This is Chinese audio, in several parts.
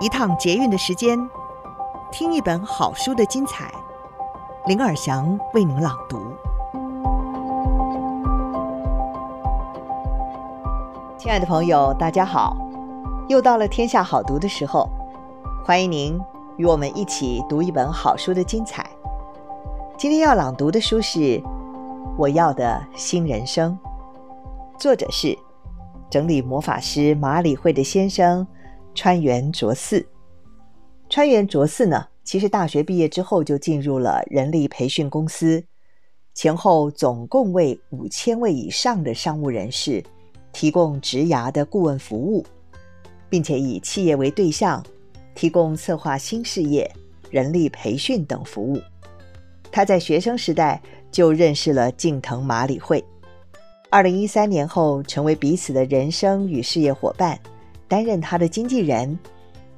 一趟捷运的时间，听一本好书的精彩。林尔祥为您朗读。亲爱的朋友，大家好，又到了天下好读的时候，欢迎您与我们一起读一本好书的精彩。今天要朗读的书是《我要的新人生》，作者是整理魔法师马理会的先生。川原卓四，川原卓四呢，其实大学毕业之后就进入了人力培训公司，前后总共为五千位以上的商务人士提供职涯的顾问服务，并且以企业为对象，提供策划新事业、人力培训等服务。他在学生时代就认识了近藤麻理惠，二零一三年后成为彼此的人生与事业伙伴。担任他的经纪人，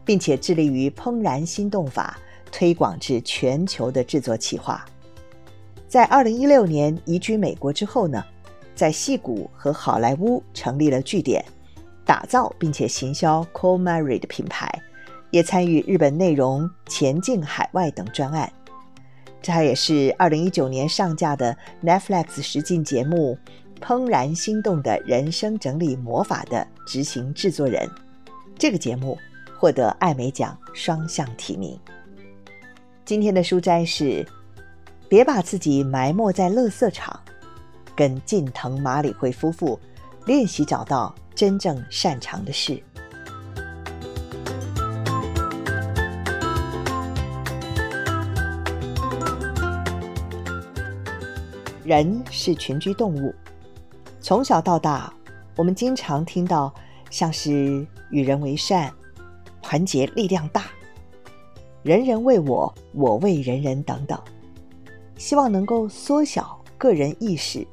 并且致力于《怦然心动法》推广至全球的制作企划。在二零一六年移居美国之后呢，在戏谷和好莱坞成立了据点，打造并且行销 KoMari 的品牌，也参与日本内容前进海外等专案。这也是二零一九年上架的 Netflix 实境节目。怦然心动的人生整理魔法的执行制作人，这个节目获得艾美奖双项提名。今天的书摘是：别把自己埋没在垃圾场，跟近藤麻理惠夫妇练习找到真正擅长的事。人是群居动物。从小到大，我们经常听到像是“与人为善”、“团结力量大”、“人人为我，我为人人”等等，希望能够缩小个人意识，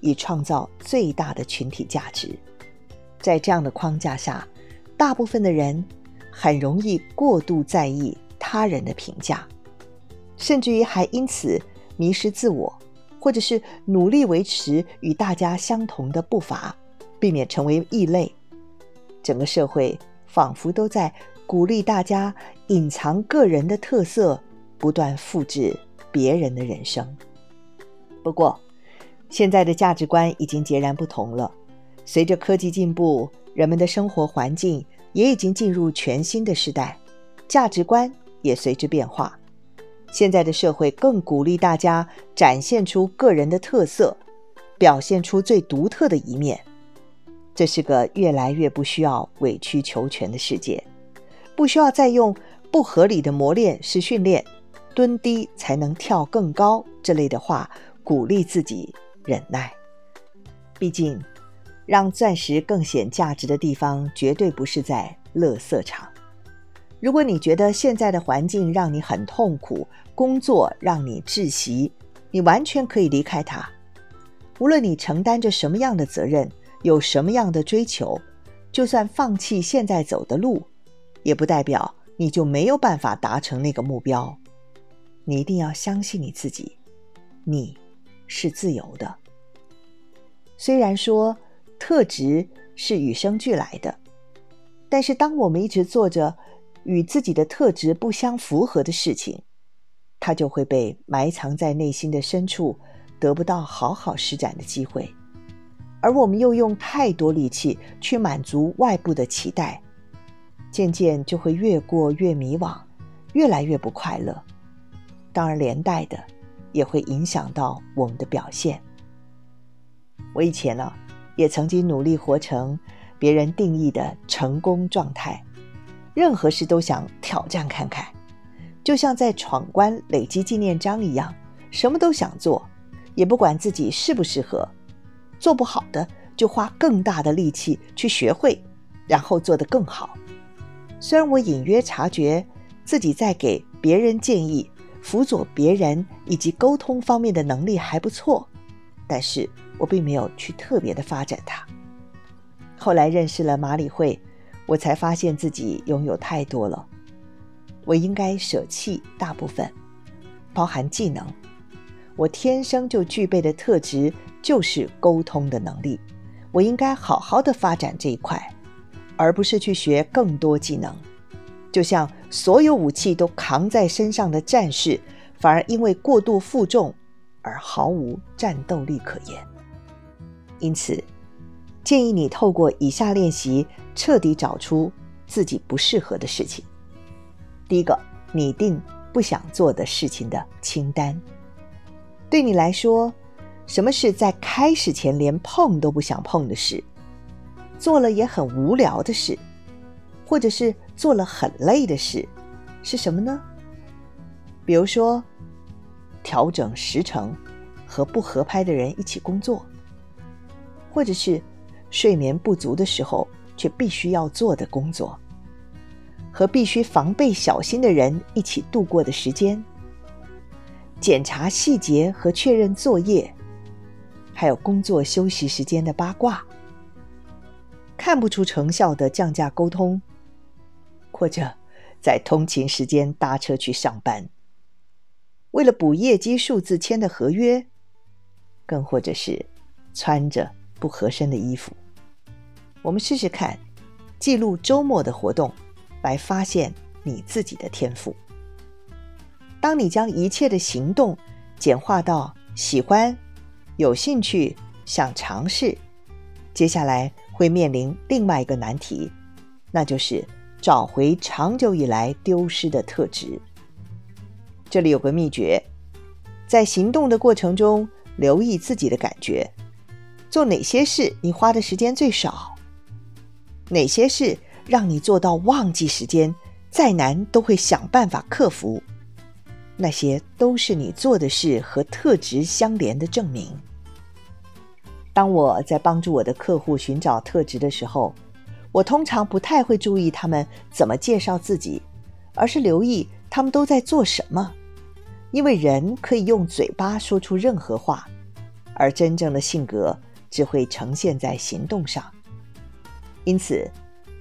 以创造最大的群体价值。在这样的框架下，大部分的人很容易过度在意他人的评价，甚至于还因此迷失自我。或者是努力维持与大家相同的步伐，避免成为异类。整个社会仿佛都在鼓励大家隐藏个人的特色，不断复制别人的人生。不过，现在的价值观已经截然不同了。随着科技进步，人们的生活环境也已经进入全新的时代，价值观也随之变化。现在的社会更鼓励大家展现出个人的特色，表现出最独特的一面。这是个越来越不需要委曲求全的世界，不需要再用不合理的磨练是训练，蹲低才能跳更高这类的话鼓励自己忍耐。毕竟，让钻石更显价值的地方，绝对不是在垃圾场。如果你觉得现在的环境让你很痛苦，工作让你窒息，你完全可以离开它。无论你承担着什么样的责任，有什么样的追求，就算放弃现在走的路，也不代表你就没有办法达成那个目标。你一定要相信你自己，你是自由的。虽然说特质是与生俱来的，但是当我们一直做着，与自己的特质不相符合的事情，它就会被埋藏在内心的深处，得不到好好施展的机会。而我们又用太多力气去满足外部的期待，渐渐就会越过越迷惘，越来越不快乐。当然，连带的也会影响到我们的表现。我以前呢，也曾经努力活成别人定义的成功状态。任何事都想挑战看看，就像在闯关累积纪念章一样，什么都想做，也不管自己适不适合，做不好的就花更大的力气去学会，然后做得更好。虽然我隐约察觉自己在给别人建议、辅佐别人以及沟通方面的能力还不错，但是我并没有去特别的发展它。后来认识了马理会。我才发现自己拥有太多了，我应该舍弃大部分，包含技能。我天生就具备的特质就是沟通的能力，我应该好好的发展这一块，而不是去学更多技能。就像所有武器都扛在身上的战士，反而因为过度负重而毫无战斗力可言。因此，建议你透过以下练习，彻底找出自己不适合的事情。第一个，拟定不想做的事情的清单。对你来说，什么是在开始前连碰都不想碰的事？做了也很无聊的事？或者是做了很累的事，是什么呢？比如说，调整时程，和不合拍的人一起工作，或者是睡眠不足的时候却必须要做的工作，和必须防备小心的人一起度过的时间，检查细节和确认作业，还有工作休息时间的八卦，看不出成效的降价沟通。或者在通勤时间搭车去上班，为了补业绩数字签的合约，更或者是穿着不合身的衣服。我们试试看，记录周末的活动，来发现你自己的天赋。当你将一切的行动简化到喜欢、有兴趣、想尝试，接下来会面临另外一个难题，那就是。找回长久以来丢失的特质。这里有个秘诀，在行动的过程中，留意自己的感觉，做哪些事你花的时间最少，哪些事让你做到忘记时间，再难都会想办法克服，那些都是你做的事和特质相连的证明。当我在帮助我的客户寻找特质的时候，我通常不太会注意他们怎么介绍自己，而是留意他们都在做什么。因为人可以用嘴巴说出任何话，而真正的性格只会呈现在行动上。因此，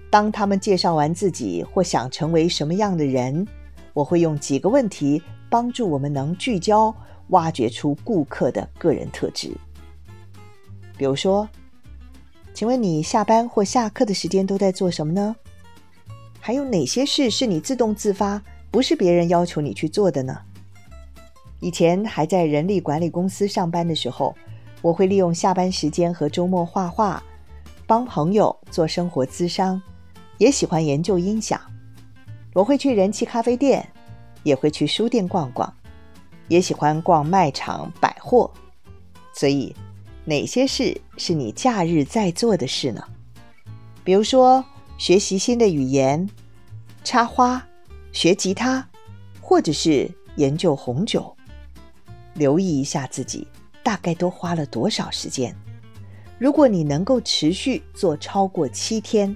当他们介绍完自己或想成为什么样的人，我会用几个问题帮助我们能聚焦、挖掘出顾客的个人特质。比如说，请问你下班或下课的时间都在做什么呢？还有哪些事是你自动自发，不是别人要求你去做的呢？以前还在人力管理公司上班的时候，我会利用下班时间和周末画画，帮朋友做生活咨商，也喜欢研究音响。我会去人气咖啡店，也会去书店逛逛，也喜欢逛卖场百货，所以。哪些事是你假日在做的事呢？比如说学习新的语言、插花、学吉他，或者是研究红酒。留意一下自己大概都花了多少时间。如果你能够持续做超过七天，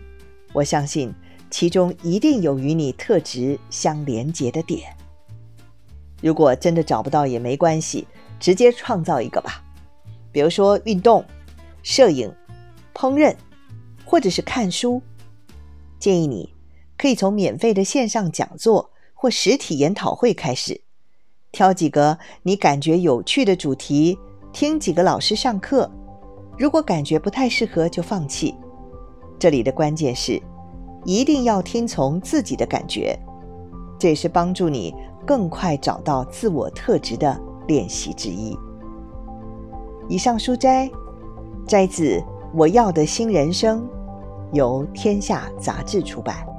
我相信其中一定有与你特质相连接的点。如果真的找不到也没关系，直接创造一个吧。比如说运动、摄影、烹饪，或者是看书，建议你可以从免费的线上讲座或实体研讨会开始，挑几个你感觉有趣的主题，听几个老师上课。如果感觉不太适合，就放弃。这里的关键是，一定要听从自己的感觉，这也是帮助你更快找到自我特质的练习之一。以上书摘摘自《我要的新人生》，由天下杂志出版。